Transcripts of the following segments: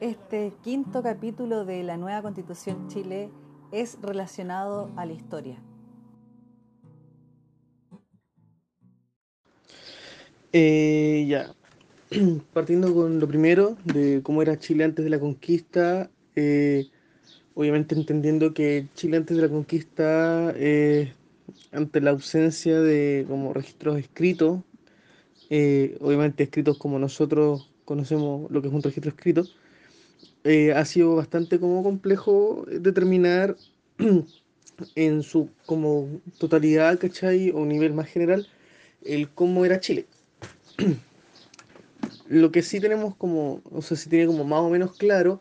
Este quinto capítulo de la nueva Constitución Chile es relacionado a la historia. Eh, ya, partiendo con lo primero, de cómo era Chile antes de la conquista, eh, obviamente entendiendo que Chile antes de la conquista, eh, ante la ausencia de como registros escritos, eh, obviamente escritos como nosotros conocemos lo que es un registro escrito, ha sido bastante como complejo determinar en su como totalidad, ¿cachai? O nivel más general, el cómo era Chile. Lo que sí tenemos como, o sea, sí tiene como más o menos claro,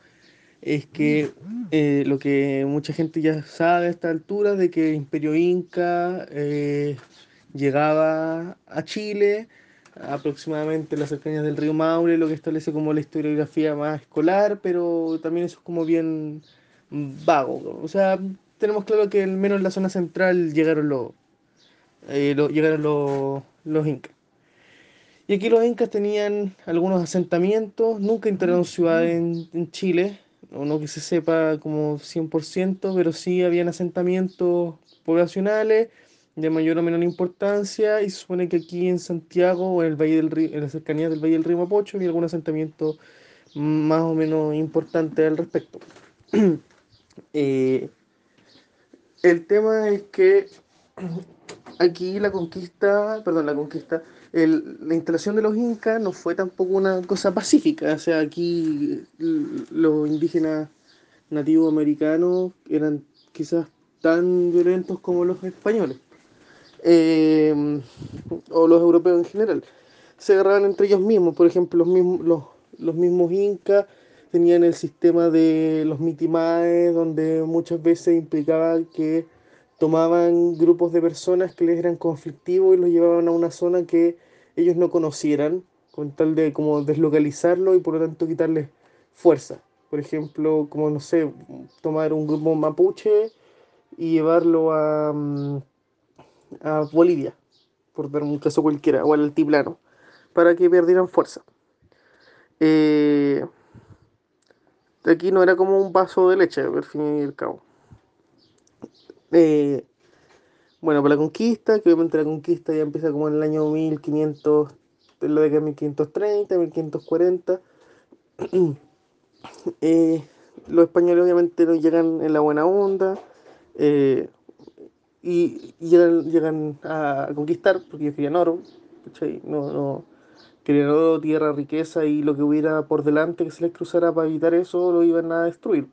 es que eh, lo que mucha gente ya sabe a esta altura, de que el Imperio Inca eh, llegaba a Chile aproximadamente en las cercanías del río Maule, lo que establece como la historiografía más escolar, pero también eso es como bien vago. O sea, tenemos claro que al menos en la zona central llegaron los, eh, llegaron los, los incas. Y aquí los incas tenían algunos asentamientos, nunca entraron ciudades en, en Chile, o no que se sepa como 100%, pero sí habían asentamientos poblacionales de mayor o menor importancia y supone que aquí en Santiago o en el Valle del Río, en las cercanías del Valle del Río Mapocho había algún asentamiento más o menos importante al respecto. Eh, el tema es que aquí la conquista, perdón, la conquista, la instalación de los incas no fue tampoco una cosa pacífica. O sea, aquí los indígenas nativos americanos eran quizás tan violentos como los españoles. Eh, o los europeos en general. Se agarraban entre ellos mismos. Por ejemplo, los mismos, los, los mismos incas tenían el sistema de los mitimaes, donde muchas veces implicaba que tomaban grupos de personas que les eran conflictivos y los llevaban a una zona que ellos no conocieran, con tal de como deslocalizarlo y por lo tanto quitarles fuerza. Por ejemplo, como no sé, tomar un grupo mapuche y llevarlo a, mm, a Bolivia, por dar un caso cualquiera, o al altiplano, para que perdieran fuerza. Eh, aquí no era como un vaso de leche, al fin y al cabo. Eh, bueno, por la conquista, que obviamente la conquista ya empieza como en el año 1500, en la década de 1530, 1540. eh, los españoles obviamente no llegan en la buena onda eh, y, llegan, llegan, a conquistar porque ellos querían oro, No, no, querían oro, tierra, riqueza y lo que hubiera por delante que se les cruzara para evitar eso lo iban a destruir,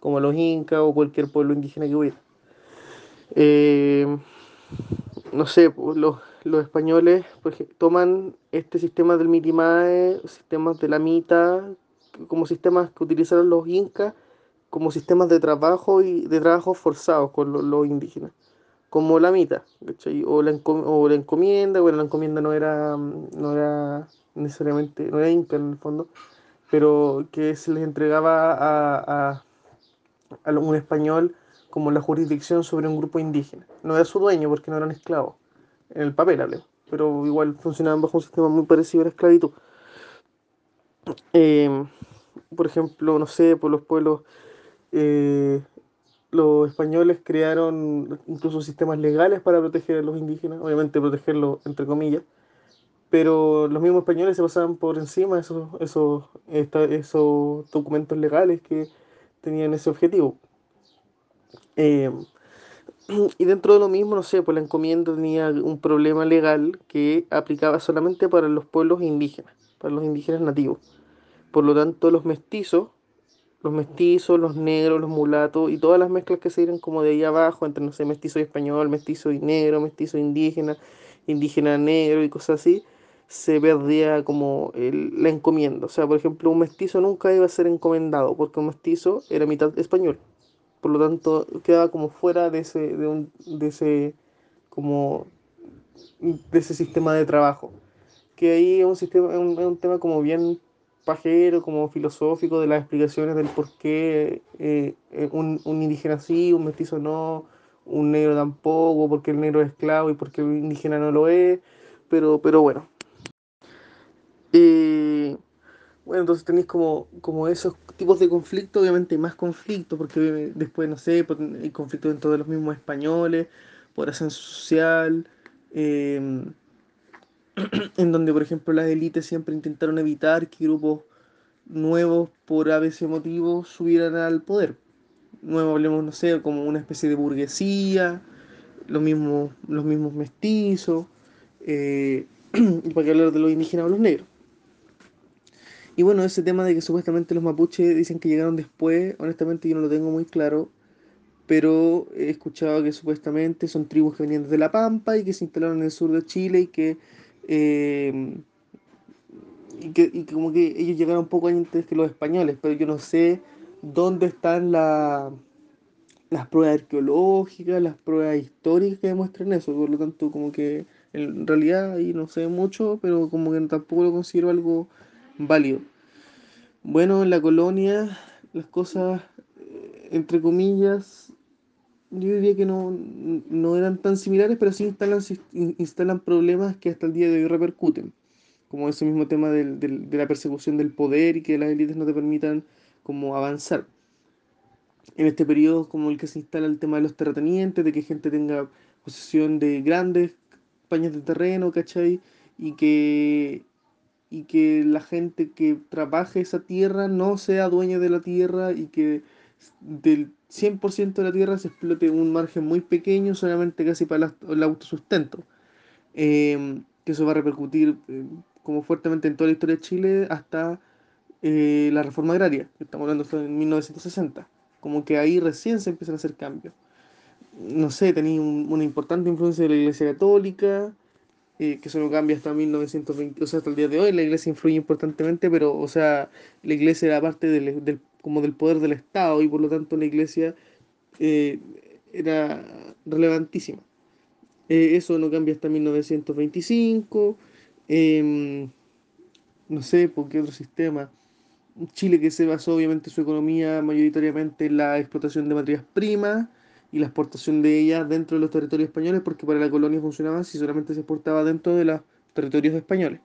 como los incas o cualquier pueblo indígena que hubiera. Eh, no sé, pues, los, los españoles pues, toman este sistema del mitimae, sistemas de la mita, como sistemas que utilizaron los incas, como sistemas de trabajo y de trabajo forzados con los, indígenas, como la mita, o la, o la encomienda, bueno, la encomienda no era, no era necesariamente, no era inca en el fondo, pero que se les entregaba a, a, a un español como la jurisdicción sobre un grupo indígena. No era su dueño porque no eran esclavos, en el papel hablé, pero igual funcionaban bajo un sistema muy parecido a la esclavitud. Em, por ejemplo, no sé, por los pueblos, eh, los españoles crearon incluso sistemas legales para proteger a los indígenas, obviamente protegerlos entre comillas, pero los mismos españoles se pasaban por encima de esos, esos, esos documentos legales que tenían ese objetivo. Eh, y dentro de lo mismo, no sé, pues la encomienda tenía un problema legal que aplicaba solamente para los pueblos indígenas, para los indígenas nativos. Por lo tanto, los mestizos, los mestizos, los negros, los mulatos y todas las mezclas que se dieron como de ahí abajo, entre, no sé, mestizo y español, mestizo y negro, mestizo indígena, indígena negro y cosas así, se perdía como la encomienda. O sea, por ejemplo, un mestizo nunca iba a ser encomendado porque un mestizo era mitad español por lo tanto quedaba como fuera de ese, de un, de ese, como, de ese sistema de trabajo. Que ahí es un, sistema, es un, tema como bien pajero, como filosófico de las explicaciones del por qué eh, eh, un, indígena sí, un mestizo no, un negro tampoco, porque el negro es esclavo y porque el indígena no lo es, pero, pero bueno. Bueno, entonces tenéis como, como esos tipos de conflictos, obviamente más conflictos, porque después, no sé, pues, hay conflictos dentro de los mismos españoles, por ascenso social, eh, en donde, por ejemplo, las élites siempre intentaron evitar que grupos nuevos, por a veces motivos, subieran al poder. Nuevo, hablemos, no sé, como una especie de burguesía, los mismos, los mismos mestizos, eh, para qué hablar de los indígenas o los negros. Y bueno, ese tema de que supuestamente los mapuches dicen que llegaron después, honestamente yo no lo tengo muy claro, pero he escuchado que supuestamente son tribus que venían desde La Pampa y que se instalaron en el sur de Chile y que, eh, y que, y como que ellos llegaron un poco antes que los españoles, pero yo no sé dónde están la, las pruebas arqueológicas, las pruebas históricas que demuestran eso, por lo tanto como que en realidad ahí no sé mucho, pero como que tampoco lo considero algo válido. Bueno, en la colonia las cosas, eh, entre comillas, yo diría que no, no eran tan similares, pero sí instalan, instalan problemas que hasta el día de hoy repercuten, como ese mismo tema del, del, de la persecución del poder y que las élites no te permitan como avanzar. En este periodo como el que se instala el tema de los terratenientes, de que gente tenga posesión de grandes pañas de terreno, ¿cachai? Y que y que la gente que trabaje esa tierra no sea dueña de la tierra y que del 100% de la tierra se explote un margen muy pequeño solamente casi para el autosustento. Eh, que eso va a repercutir eh, como fuertemente en toda la historia de Chile hasta eh, la reforma agraria, que estamos hablando en 1960. Como que ahí recién se empiezan a hacer cambios. No sé, tenía un, una importante influencia de la Iglesia Católica, eh, que eso no cambia hasta 1920, o sea, hasta el día de hoy la iglesia influye importantemente, pero, o sea, la iglesia era parte del, del como del poder del Estado y por lo tanto la iglesia eh, era relevantísima. Eh, eso no cambia hasta 1925, eh, no sé por qué otro sistema. Chile que se basó obviamente su economía mayoritariamente en la explotación de materias primas, y la exportación de ellas dentro de los territorios españoles, porque para la colonia funcionaba si solamente se exportaba dentro de los territorios españoles.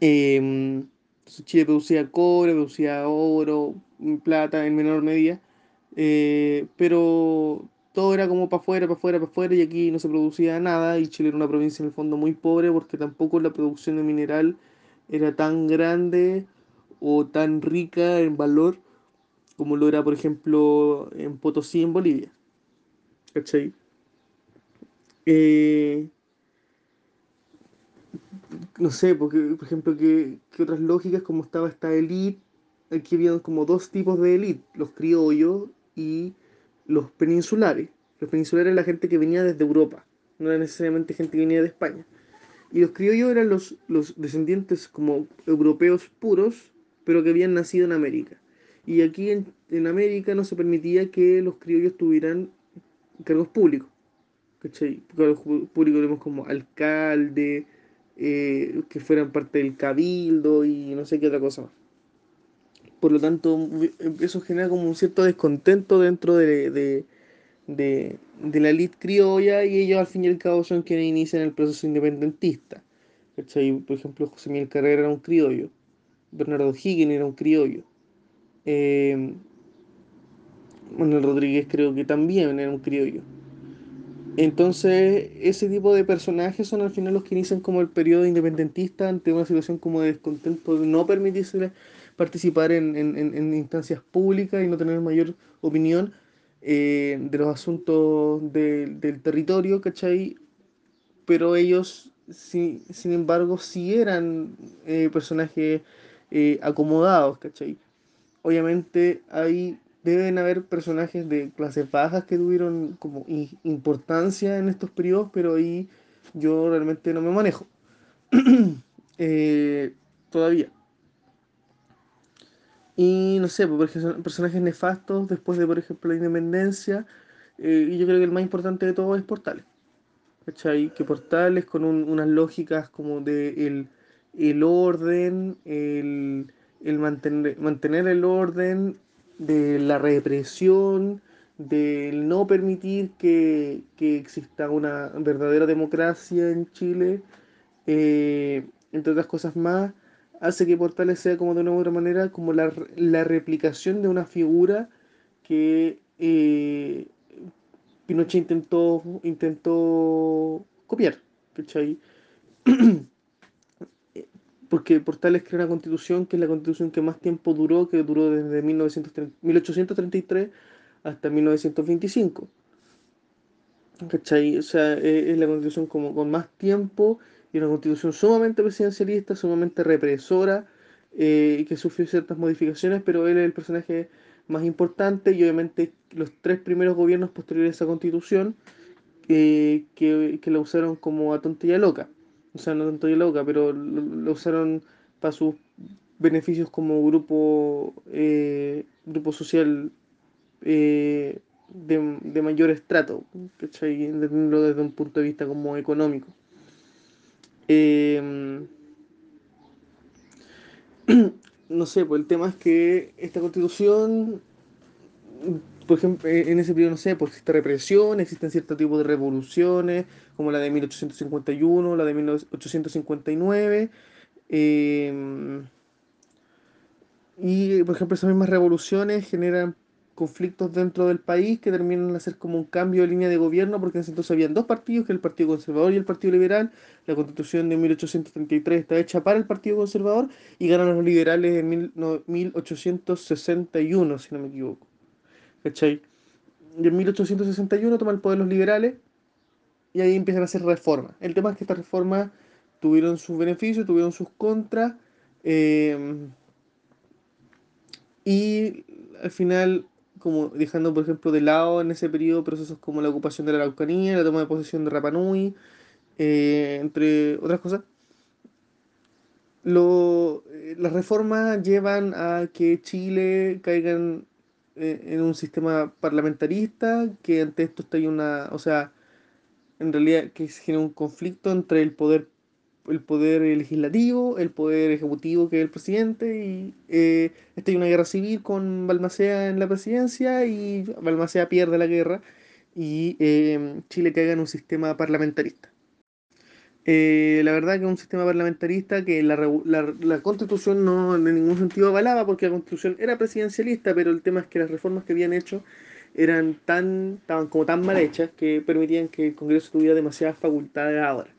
Eh, Chile producía cobre, producía oro, plata en menor medida, eh, pero todo era como para afuera, para afuera, para afuera, y aquí no se producía nada, y Chile era una provincia en el fondo muy pobre, porque tampoco la producción de mineral era tan grande o tan rica en valor como lo era, por ejemplo, en Potosí, en Bolivia. ¿Cachai? Eh, no sé, porque, por ejemplo, que, otras lógicas, como estaba esta élite, aquí había como dos tipos de élite, los criollos y los peninsulares. Los peninsulares eran la gente que venía desde Europa, no era necesariamente gente que venía de España. Y los criollos eran los, los descendientes como europeos puros, pero que habían nacido en América. Y aquí en, en América no se permitía que los criollos tuvieran cargos públicos. Cargos públicos vemos como alcalde, eh, que fueran parte del cabildo y no sé qué otra cosa más. Por lo tanto, eso genera como un cierto descontento dentro de, de, de, la elite criolla y ellos al fin y al cabo son quienes inician el proceso independentista. Por ejemplo, José Miguel Carrera era un criollo, Bernardo Higgins era un criollo. Eh, Manuel Rodríguez creo que también era un criollo. Entonces, ese tipo de personajes son al final los que inician como el periodo independentista ante una situación como de descontento de no permitirse participar en, instancias públicas y no tener mayor opinión eh, de los asuntos de, del territorio, ¿cachai? Pero ellos, sin embargo, sí eran eh, personajes eh, acomodados, ¿cachai? Obviamente hay deben haber personajes de clases bajas que tuvieron como importancia en estos periodos, pero ahí yo realmente no me manejo. eh, todavía. Y no sé, pues, personajes nefastos después de, por ejemplo, la independencia. Eh, y yo creo que el más importante de todo es Portales. ¿Cachai? Que Portales con un, unas lógicas como de el, el orden, el, el mantener, mantener el orden, de la represión, del no permitir que, que exista una verdadera democracia en Chile, eh, entre otras cosas más, hace que Portales sea como de una u otra manera como la, la replicación de una figura que eh, Pinochet intentó, intentó copiar, ¿cachai? Porque Portales crea una constitución que es la constitución que más tiempo duró, que duró desde 1833 hasta 1925. ¿Cachai? O sea, eh, es la constitución como con más tiempo y una constitución sumamente presidencialista, sumamente represora, eh, y que sufrió ciertas modificaciones, pero él es el personaje más importante y obviamente los tres primeros gobiernos posteriores a esa constitución eh, que, que la usaron como a tontilla loca. O sea, no tontilla loca, pero lo, usaron para sus beneficios como grupo, grupo social de, de, mayor estrato, ¿cachai? Entenderlo desde un punto de vista como económico. Eh, no sé, pues el tema es que esta constitución, por ejemplo, en ese periodo, no sé, pues existe represión, existen cierto tipo de revoluciones, como la de 1851, la de 1859. Eh, y, por ejemplo, esas mismas revoluciones generan conflictos dentro del país que terminan de hacer como un cambio de línea de gobierno, porque en ese entonces habían dos partidos, que el Partido Conservador y el Partido Liberal. La constitución de 1833 está hecha para el Partido Conservador y ganan los liberales en 1861, si no me equivoco. En 1861 toman el poder los liberales y ahí empiezan a hacer reformas. El tema es que estas reformas tuvieron sus beneficios, tuvieron sus contras. Eh, y al final como dejando, por ejemplo, de lado en ese periodo procesos como la ocupación de la Araucanía, la toma de posesión de Rapanui, eh, entre otras cosas. Eh, las reformas llevan a que Chile caiga en, en un sistema parlamentarista, que ante esto está ahí una, o sea, en realidad que se genera un conflicto entre el poder el poder legislativo, el poder ejecutivo que es el presidente y eh, está hay una guerra civil con Balmacea en la presidencia y Balmacea pierde la guerra y eh, Chile caiga en un sistema parlamentarista. Eh, la verdad que es un sistema parlamentarista que la, la, la, constitución no en ningún sentido avalaba porque la constitución era presidencialista, pero el tema es que las reformas que habían hecho eran tan, como tan mal hechas que permitían que el Congreso tuviera demasiadas facultades ahora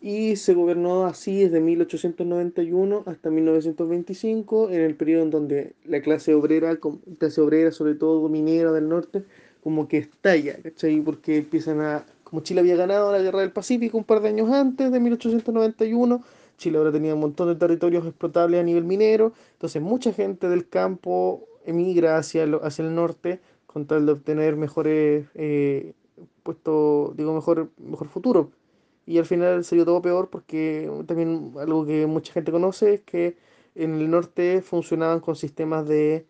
y se gobernó así desde 1891 hasta 1925, en el periodo en donde la clase obrera, clase obrera sobre todo minera del norte, como que estalla, ¿cachai? Porque empiezan a, como Chile había ganado la guerra del Pacífico un par de años antes de 1891, Chile ahora tenía un montón de territorios explotables a nivel minero, entonces mucha gente del campo emigra hacia el, hacia el norte con tal de obtener mejores eh, puestos, digo, mejor, mejor futuro y al final salió todo peor porque también algo que mucha gente conoce es que en el norte funcionaban con sistemas de,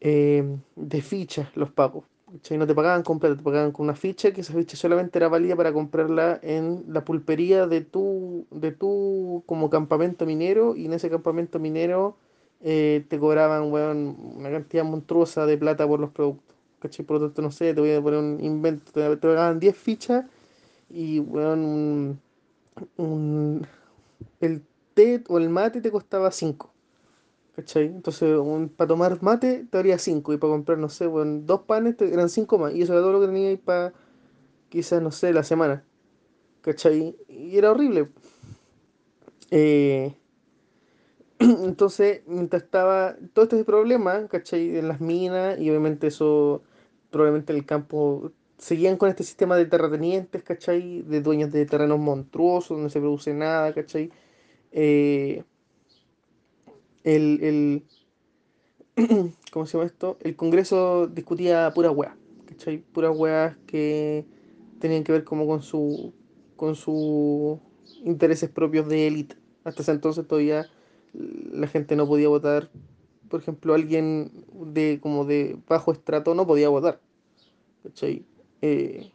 eh, de fichas los pagos. Y no te pagaban completo, te pagaban con una ficha que esa ficha solamente era válida para comprarla en la pulpería de tu, de tu como campamento minero y en ese campamento minero eh, te cobraban una cantidad monstruosa de plata por los productos. ¿cachai? Por lo tanto, no sé, te voy a poner un invento, te, te pagaban 10 fichas y, bueno, un, el té o el mate te costaba 5. ¿Cachai? Entonces, para tomar mate te haría 5 y para comprar, no sé, bueno, dos panes te, eran 5 más. Y eso era todo lo que tenía ahí para, quizás, no sé, la semana. ¿Cachai? Y era horrible. Eh, entonces, mientras estaba todo este problema, ¿cachai? En las minas y obviamente eso, probablemente el campo seguían con este sistema de terratenientes, ¿cachai? De dueños de terrenos monstruosos, donde se produce nada, ¿cachai? Eh, el, el ¿cómo se llama esto? El Congreso discutía pura weas, ¿cachai? Puras weas que tenían que ver como con su con sus intereses propios de élite. Hasta ese entonces todavía la gente no podía votar. Por ejemplo, alguien de como de bajo estrato no podía votar. ¿Cachai? Eh,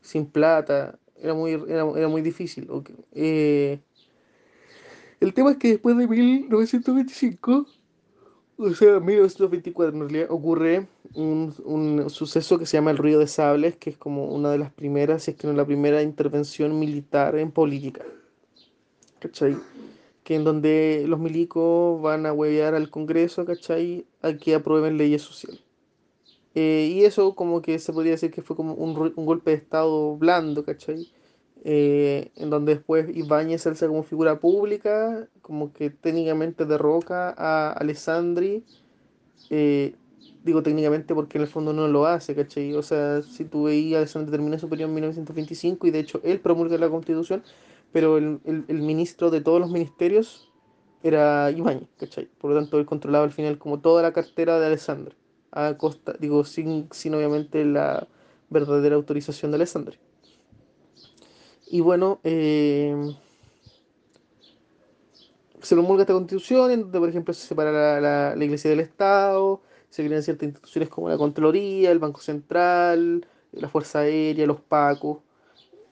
sin plata, era muy, era, muy difícil. Eh, el tema es que después de 1925, o sea, 1924 en realidad, ocurre un, suceso que se llama el Río de Sables, que es como una de las primeras, si es que no la primera intervención militar en política. ¿Cachai? que en donde los milicos van a huevear al Congreso, ¿cachai? A que aprueben leyes sociales. Eh, y eso como que se podría decir que fue como un, un golpe de Estado blando, ¿cachai? Eh, en donde después Ibáñez alza como figura pública, como que técnicamente derroca a Alessandri, eh, digo técnicamente porque en el fondo no lo hace, ¿cachai? O sea, si tú veías, Alessandri termina su periodo en 1925 y de hecho él promulga la constitución, pero el, el, el ministro de todos los ministerios era Ibáñez, ¿cachai? Por lo tanto, él controlaba al final como toda la cartera de Alessandri, a costa, digo, sin, sin obviamente la verdadera autorización de Alessandri. Y bueno, eh, se promulga esta constitución en donde, por ejemplo, se separa la, la, iglesia del Estado, se crean ciertas instituciones como la Contraloría, el Banco Central, la Fuerza Aérea, los Pacos.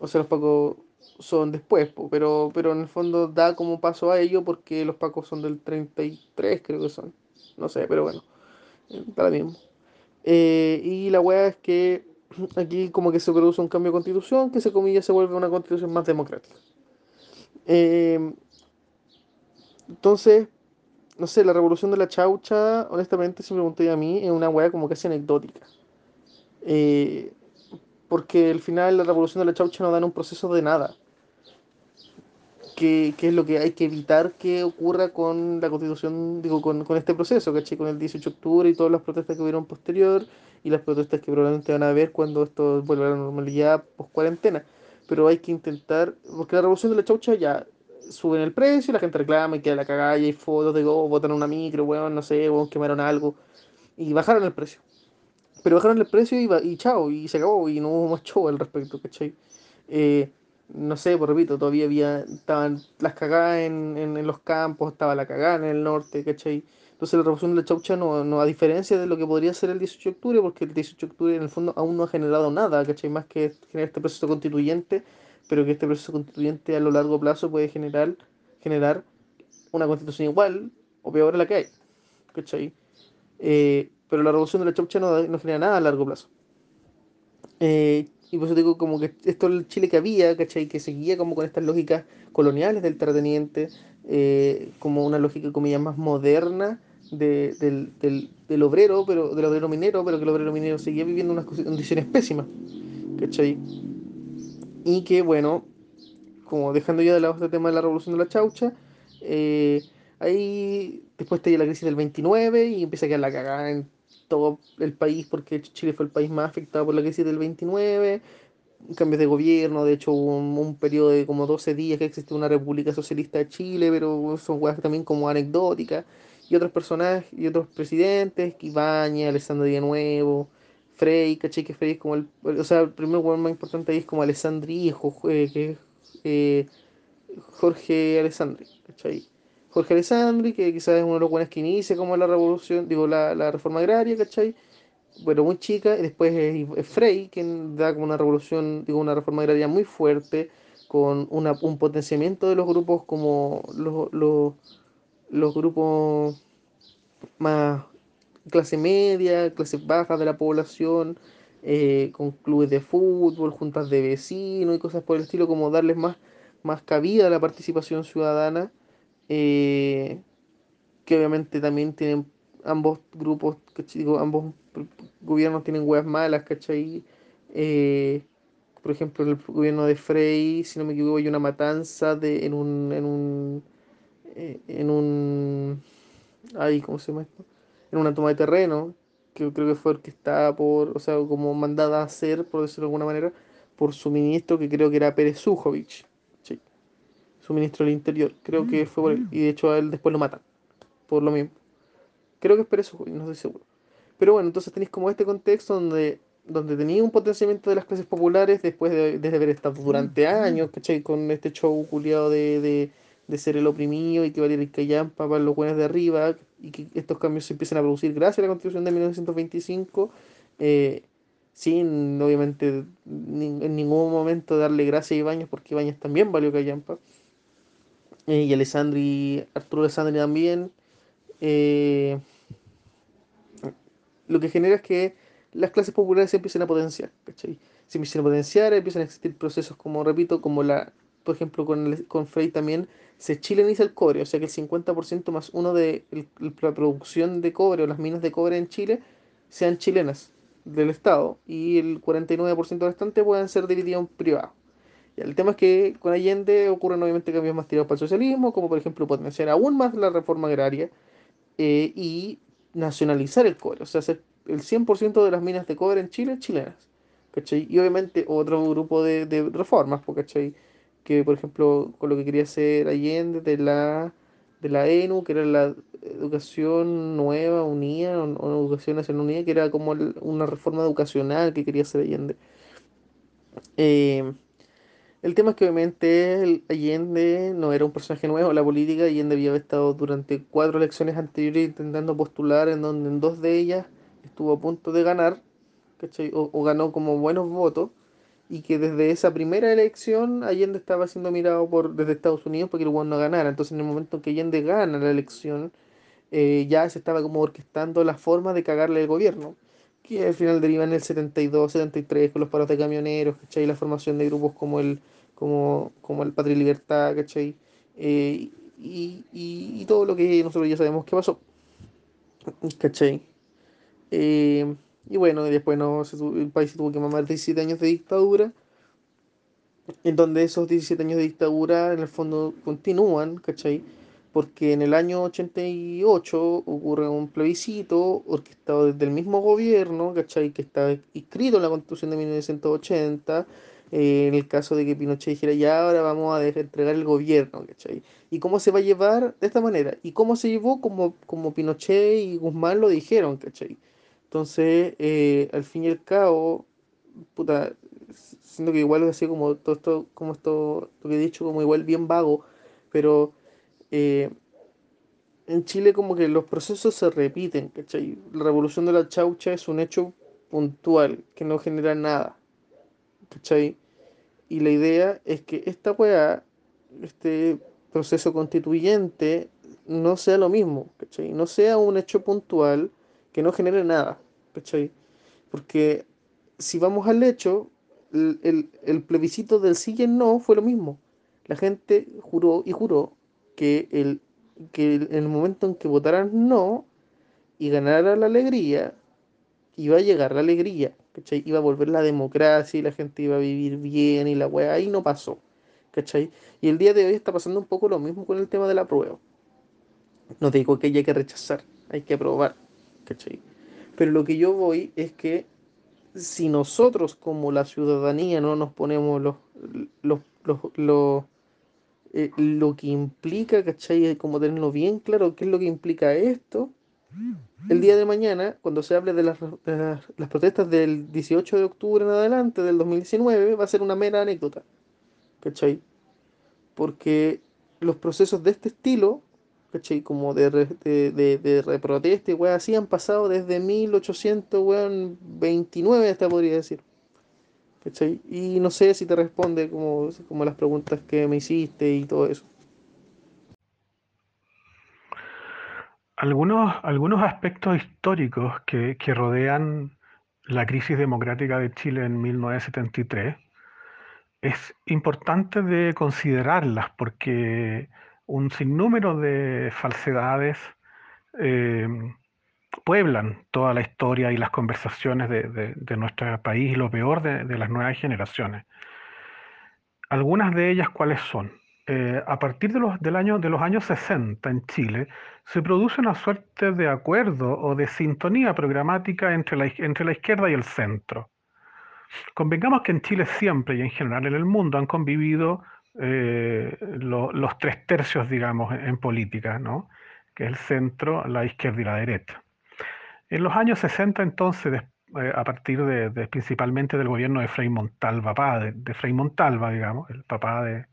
O sea, los Pacos son después, pero, pero en el fondo da como paso a ello porque los Pacos son del 33, creo que son. No sé, pero bueno, da lo mismo. Eh, y la weá es que aquí como que se produce un cambio de constitución que se comillas se vuelve una constitución más democrática. Eh, entonces, no sé, la revolución de la chaucha, honestamente, si me pregunté a mí, es una weá como casi anecdótica. Eh, porque al final la revolución de la chaucha no da en un proceso de nada. Que, que, es lo que hay que evitar que ocurra con la constitución, digo, con, con este proceso, ¿cachai? Con el 18 de octubre y todas las protestas que hubieron posterior y las protestas que probablemente van a haber cuando esto vuelva a la normalidad post cuarentena. Pero hay que intentar, porque la revolución de la chaucha ya suben el precio, la gente reclama y queda la cagada y hay fotos de go, botan una micro, weón, no sé, weón, quemaron algo y bajaron el precio. Pero bajaron el precio y, y chao, y se acabó, y no hubo más show al respecto, ¿cachai? Eh, no sé, por repito, todavía había, estaban las cagadas en, en, en, los campos, estaba la cagada en el norte, ¿cachai? Entonces la revolución de la chaucha no, no, a diferencia de lo que podría ser el 18 de octubre, porque el 18 de octubre en el fondo aún no ha generado nada, ¿cachai? Más que generar este proceso constituyente, pero que este proceso constituyente a lo largo plazo puede generar, generar una constitución igual o peor a la que hay, ¿cachai? Eh, pero la revolución de la chaucha no, no genera nada a largo plazo. Eh, y por eso digo como que esto es el Chile que había, ¿cachai? Que seguía como con estas lógicas coloniales del terrateniente, eh, como una lógica comillas más moderna de, del, del, del, obrero, pero del obrero minero, pero que el obrero minero seguía viviendo unas condiciones pésimas, ¿cachai? Y que bueno, como dejando ya de lado este tema de la revolución de la chaucha, eh, ahí después te la crisis del 29 y empieza a quedar la cagada en todo el país porque Chile fue el país más afectado por la crisis del 29, cambios de gobierno, de hecho hubo un, periodo de como 12 días que existió una república socialista de Chile, pero son cosas también como anecdóticas, y otros personajes, y otros presidentes, Ibañez, Alessandro de Nuevo, Frey, caché que Frey es como el, o sea, el primer gobierno más importante ahí es como Alessandri eh, que es eh, Jorge Alessandri, ¿cachai? Jorge Alessandri, que quizás es uno de los buenos que inicia como la revolución, digo, la, la reforma agraria, ¿cachai? Bueno, muy chica, y después es, es Frey, quien da como una revolución, digo, una reforma agraria muy fuerte, con una, un potenciamiento de los grupos como los, los, los grupos más clase media, clase baja de la población, eh, con clubes de fútbol, juntas de vecinos y cosas por el estilo, como darles más, más cabida a la participación ciudadana eh, que obviamente también tienen ambos grupos, digo, ambos gobiernos tienen huevas malas, ¿cachai? Eh, por ejemplo, en el gobierno de Frey, si no me equivoco, hay una matanza de, en un, en un, eh, en un, ay, ¿cómo se llama esto? En una toma de terreno, que creo que fue orquestada por, o sea, como mandada a hacer, por decirlo de alguna manera, por su ministro, que creo que era Pérez Sujovic su ministro del Interior. Creo que fue por él. Y de hecho a él después lo matan. Por lo mismo. Creo que es por eso, no estoy seguro. Pero bueno, entonces tenéis como este contexto donde, donde tenéis un potenciamiento de las clases populares después de, de haber estado durante años, ¿cachai? Con este show culiado de, de, de, ser el oprimido y que valiera el callampa para los buenos de arriba y que estos cambios se empiezan a producir gracias a la constitución de 1925. Eh, sin obviamente en ningún momento darle gracias a Ibáñez porque Ibáñez también valió callampa eh, y Alessandri, Arturo Alessandri también. Eh, lo que genera es que las clases populares se empiezan a potenciar, ¿cachai? Se empiezan a potenciar, empiezan a existir procesos como, repito, como la por ejemplo, con, con Frey también se chileniza el cobre, o sea que el 50% más uno de la producción de cobre o las minas de cobre en Chile sean chilenas del Estado y el 49% restante puedan ser divididos en privado. El tema es que con Allende ocurren obviamente cambios más tirados para el socialismo, como por ejemplo potenciar aún más la reforma agraria eh, y nacionalizar el cobre, o sea, hacer el 100% de las minas de cobre en Chile chilenas. Y obviamente otro grupo de, de reformas, ¿cachai? que por ejemplo con lo que quería hacer Allende de la, de la ENU, que era la educación nueva, unida, o, educación nacional unida, que era como una reforma educacional que quería hacer Allende. Eh, el tema es que obviamente Allende no era un personaje nuevo en la política, Allende había estado durante cuatro elecciones anteriores intentando postular, en donde en dos de ellas estuvo a punto de ganar, o, o ganó como buenos votos, y que desde esa primera elección Allende estaba siendo mirado por desde Estados Unidos porque el Juan no ganara. Entonces en el momento en que Allende gana la elección, eh, ya se estaba como orquestando la forma de cagarle el gobierno, que al final deriva en el 72, 73 con los paros de camioneros, ¿cachai? La formación de grupos como el, como, como el Patria y Libertad, ¿cachai? Eh, y, y, todo lo que nosotros ya sabemos que pasó, ¿cachai? Eh, y bueno, después no, el país tuvo que mamar 17 años de dictadura, en donde esos 17 años de dictadura en el fondo continúan, ¿cachai? Porque en el año 88 ocurre un plebiscito orquestado desde el mismo gobierno, ¿cachai? Que está inscrito en la constitución de 1980, eh, en el caso de que Pinochet dijera, ya ahora vamos a entregar el gobierno, ¿cachai? ¿Y cómo se va a llevar? De esta manera. ¿Y cómo se llevó? Como, como Pinochet y Guzmán lo dijeron, ¿cachai? Entonces, eh, al fin y al cabo, puta, siento que igual así como todo esto, como esto, lo que he dicho, como igual bien vago, pero eh, en Chile como que los procesos se repiten, ¿cachai? La revolución de la chaucha es un hecho puntual, que no genera nada. Y la idea es que esta weá, este proceso constituyente, no sea lo mismo, ¿cachai? No sea un hecho puntual que no genere nada, ¿cachai? Porque si vamos al hecho, el, plebiscito del sí y el no fue lo mismo. La gente juró y juró que, el, que el momento en que votaran no y ganara la alegría, iba a llegar la alegría, ¿cachai? Iba a volver la democracia y la gente iba a vivir bien y la weá, ahí no pasó, ¿cachai? Y el día de hoy está pasando un poco lo mismo con el tema de la prueba. No te digo que haya que rechazar, hay que aprobar. Pero lo que yo voy es que si nosotros como la ciudadanía no nos ponemos los, los, eh, lo que implica, ¿cachai? Como tenerlo bien claro, qué es lo que implica esto. El día de mañana, cuando se hable de las, las, protestas del 18 de octubre en adelante del 2019, va a ser una mera anécdota, ¿cachai? Porque los procesos de este estilo ¿cachai? Como de, de, de, de reprotesta y weón, así han pasado desde 1829 hasta podría decir. ¿Cachai? Y no sé si te responde como, como las preguntas que me hiciste y todo eso. Algunos, algunos aspectos históricos que, que rodean la crisis democrática de Chile en 1973 es importante de considerarlas porque un sinnúmero de falsedades eh, pueblan toda la historia y las conversaciones de, nuestro país y lo peor de, las nuevas generaciones. Algunas de ellas, ¿cuáles son? Eh, a partir de los, del año, de los años 60 en Chile, se produce una suerte de acuerdo o de sintonía programática entre la, entre la izquierda y el centro. Convengamos que en Chile siempre y en general en el mundo han convivido eh, los tres tercios, digamos, en, política, ¿no? que es el centro, la izquierda y la derecha. En los años 60, entonces, eh, a partir de, principalmente del gobierno de Frei Montalva, papá de, Frei Montalva, digamos, el papá de,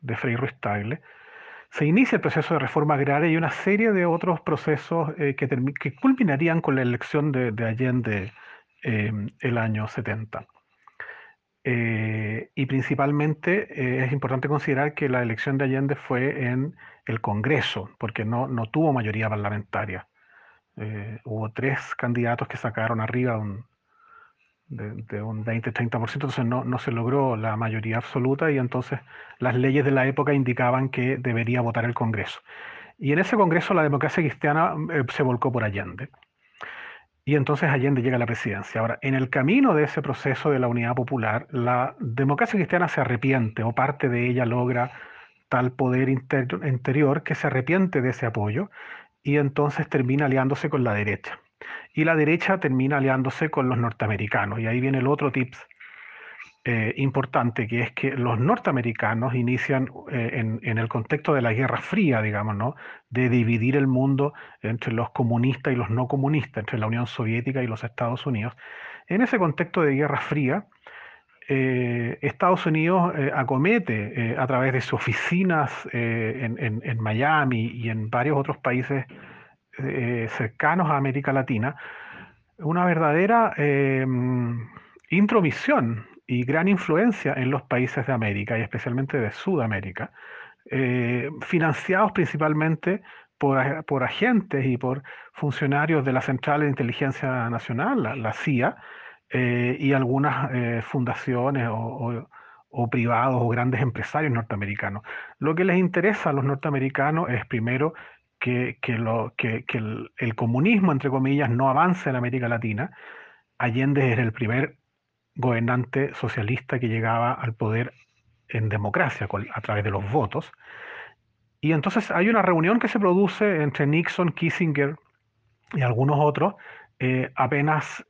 de Frei Ruiz Tagle, se inicia el proceso de reforma agraria y una serie de otros procesos eh, que, culminarían con la elección de, Allende el año 70. Eh, y principalmente eh, es importante considerar que la elección de Allende fue en el Congreso, porque no, no tuvo mayoría parlamentaria. Eh, hubo tres candidatos que sacaron arriba un, de, un 20-30%, entonces no, no se logró la mayoría absoluta y entonces las leyes de la época indicaban que debería votar el Congreso. Y en ese Congreso la democracia cristiana eh, se volcó por Allende. Y entonces Allende llega a la presidencia. Ahora, en el camino de ese proceso de la unidad popular, la democracia cristiana se arrepiente o parte de ella logra tal poder interior que se arrepiente de ese apoyo y entonces termina aliándose con la derecha. Y la derecha termina aliándose con los norteamericanos. Y ahí viene el otro tips eh, importante, que es que los norteamericanos inician eh, en, en, el contexto de la Guerra Fría, digamos, ¿no? de dividir el mundo entre los comunistas y los no comunistas, entre la Unión Soviética y los Estados Unidos. En ese contexto de Guerra Fría, eh, Estados Unidos eh, acomete eh, a través de sus oficinas en, Miami y en varios otros países cercanos a América Latina una verdadera intromisión y gran influencia en los países de América y especialmente de Sudamérica, financiados principalmente por, por, agentes y por funcionarios de la Central de Inteligencia Nacional, la CIA, eh, y algunas eh, fundaciones o, privados o grandes empresarios norteamericanos. Lo que les interesa a los norteamericanos es primero que, el, comunismo, entre comillas, no avance en América Latina. Allende era el primer gobernante socialista que llegaba al poder en democracia a través de los votos. Y entonces hay una reunión que se produce entre Nixon, Kissinger y algunos otros, eh, apenas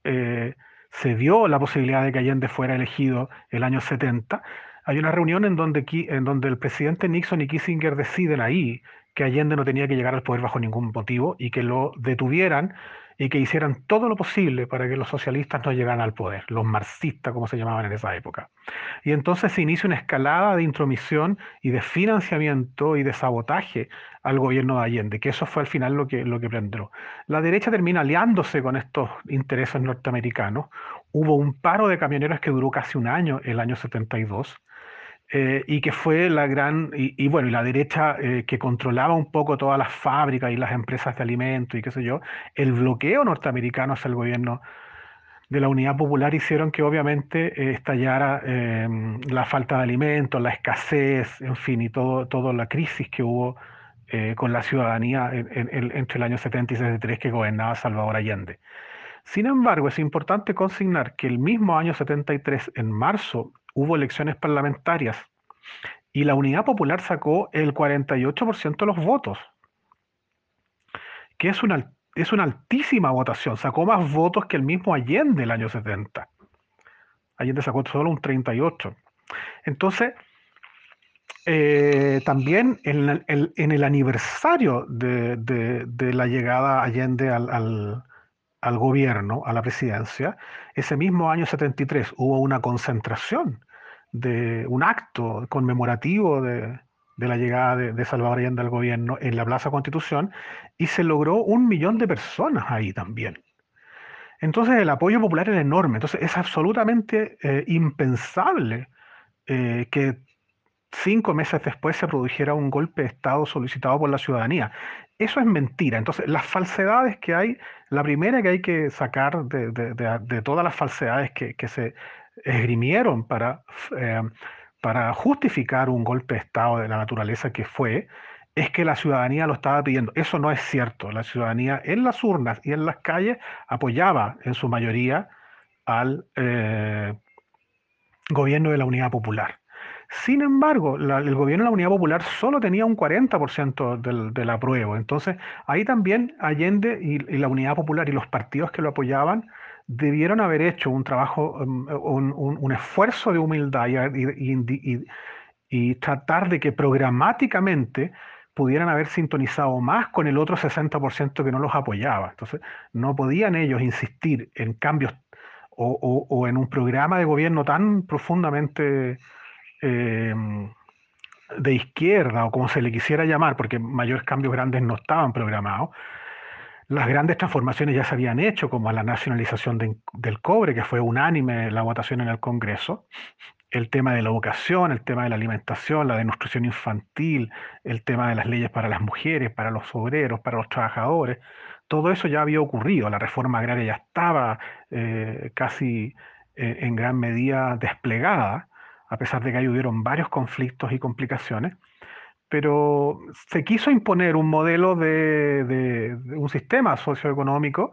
se dio la posibilidad de que Allende fuera elegido el año 70, hay una reunión en donde, en donde el presidente Nixon y Kissinger deciden ahí que Allende no tenía que llegar al poder bajo ningún motivo y que lo detuvieran y que hicieran todo lo posible para que los socialistas no llegaran al poder, los marxistas como se llamaban en esa época. Y entonces se inicia una escalada de intromisión y de financiamiento y de sabotaje al gobierno de Allende, que eso fue al final lo que, lo que prendió. La derecha termina aliándose con estos intereses norteamericanos. Hubo un paro de camioneros que duró casi un año, el año 72 eh, y que fue la gran, y, bueno, y la derecha eh, que controlaba un poco todas las fábricas y las empresas de alimentos y qué sé yo, el bloqueo norteamericano hacia el gobierno de la Unidad Popular hicieron que obviamente eh, estallara em, la falta de alimentos, la escasez, en fin, y todo, toda la crisis que hubo con la ciudadanía entre el año 70 y 73 que gobernaba Salvador Allende. Sin embargo, es importante consignar que el mismo año 73, en marzo, hubo elecciones parlamentarias y la Unidad Popular sacó el 48% de los votos, que es una, es una altísima votación, sacó más votos que el mismo Allende el año 70. Allende sacó solo un 38. Entonces, eh, también en el, en el aniversario de, de, la llegada Allende al, al gobierno, a la presidencia, ese mismo año 73 hubo una concentración de un acto conmemorativo de, la llegada de, Salvador Allende al gobierno en la Plaza Constitución y se logró un millón de personas ahí también. Entonces el apoyo popular era enorme. Entonces es absolutamente eh, impensable eh, que cinco meses después se produjera un golpe de Estado solicitado por la ciudadanía. Eso es mentira. Entonces, las falsedades que hay, la primera que hay que sacar de, todas las falsedades que, se esgrimieron para, eh, para justificar un golpe de Estado de la naturaleza que fue, es que la ciudadanía lo estaba pidiendo. Eso no es cierto. La ciudadanía en las urnas y en las calles apoyaba en su mayoría al eh, gobierno de la Unidad Popular. Sin embargo, el gobierno de la Unidad Popular solo tenía un 40% del, del, apruebo. Entonces, ahí también Allende y, la Unidad Popular y los partidos que lo apoyaban debieron haber hecho un trabajo, um, un, esfuerzo de humildad y, y, tratar de que programáticamente pudieran haber sintonizado más con el otro 60% que no los apoyaba. Entonces, no podían ellos insistir en cambios o, o en un programa de gobierno tan profundamente Em, de izquierda o como se le quisiera llamar, porque mayores cambios grandes no estaban programados, las grandes transformaciones ya se habían hecho, como la nacionalización del cobre, que fue unánime la votación en el Congreso, el tema de la educación, el tema de la alimentación, la denustración infantil, el tema de las leyes para las mujeres, para los obreros, para los trabajadores, todo eso ya había ocurrido, la reforma agraria ya estaba eh, casi eh, en gran medida desplegada, a pesar de que ahí varios conflictos y complicaciones, pero se quiso imponer un modelo de, un sistema socioeconómico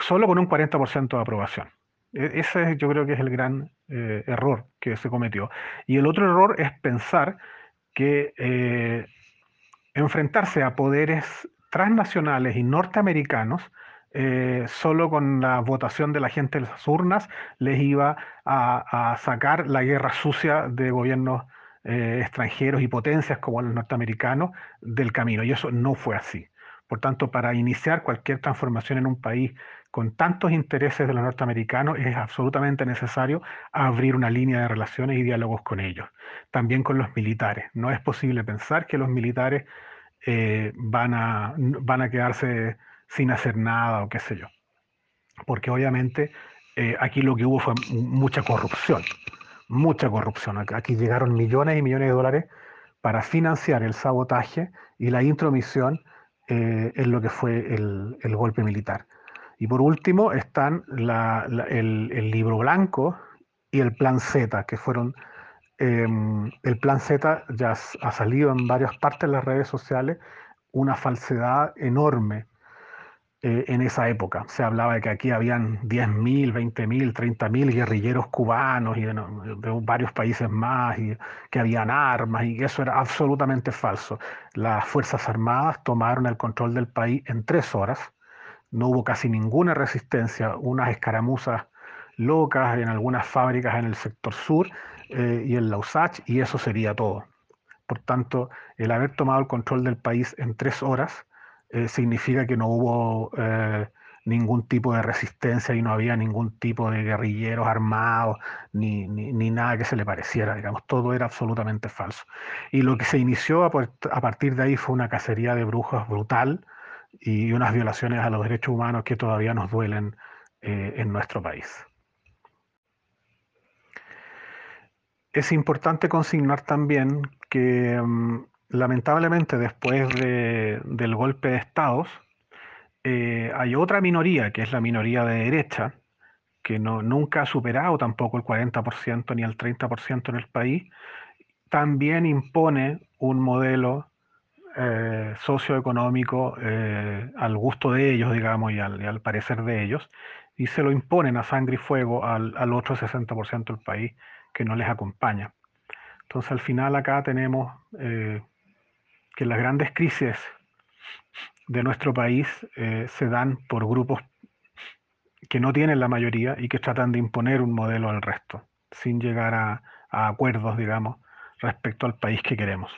solo con un 40% de aprobación. E, ese yo creo que es el gran eh, error que se cometió. Y el otro error es pensar que eh, enfrentarse a poderes transnacionales y norteamericanos eh, solo con la votación de la gente en las urnas les iba a, sacar la guerra sucia de gobiernos eh, extranjeros y potencias como los norteamericanos del camino. Y eso no fue así. Por tanto, para iniciar cualquier transformación en un país con tantos intereses de los norteamericanos, es absolutamente necesario abrir una línea de relaciones y diálogos con ellos. También con los militares. No es posible pensar que los militares eh, van, a, van a quedarse sin hacer nada o qué sé yo. Porque obviamente eh, aquí lo que hubo fue mucha corrupción, mucha corrupción. Aquí llegaron millones y millones de dólares para financiar el sabotaje y la intromisión eh, en lo que fue el, golpe militar. Y por último están el, libro blanco y el plan Z, que fueron... Em, el plan Z ya ha salido en varias partes de las redes sociales, una falsedad enorme eh, en esa época. Se hablaba de que aquí habían 10.000, 20.000, 30.000 guerrilleros cubanos y de, varios países más, y que habían armas, y eso era absolutamente falso. Las Fuerzas Armadas tomaron el control del país en tres horas, no hubo casi ninguna resistencia, unas escaramuzas locas en algunas fábricas en el sector sur eh, y en Lausach, y eso sería todo. Por tanto, el haber tomado el control del país en tres horas, eh, significa que no hubo eh, ningún tipo de resistencia y no había ningún tipo de guerrilleros armados ni, ni, nada que se le pareciera, digamos, todo era absolutamente falso. Y lo que se inició a, partir de ahí fue una cacería de brujos brutal y unas violaciones a los derechos humanos que todavía nos duelen eh, en nuestro país. Es importante consignar también que mm, lamentablemente después del golpe de estados, eh, hay otra minoría, que es la minoría de derecha, que no, nunca ha superado tampoco el 40% ni el 30% en el país, también impone un modelo eh, socioeconómico eh, al gusto de ellos, digamos, y al, parecer de ellos, y se lo imponen a sangre y fuego al, al otro 60% del país que no les acompaña. Entonces al final acá tenemos que las grandes crisis de nuestro país eh, se dan por grupos que no tienen la mayoría y que tratan de imponer un modelo al resto, sin llegar a, a acuerdos, digamos, respecto al país que queremos.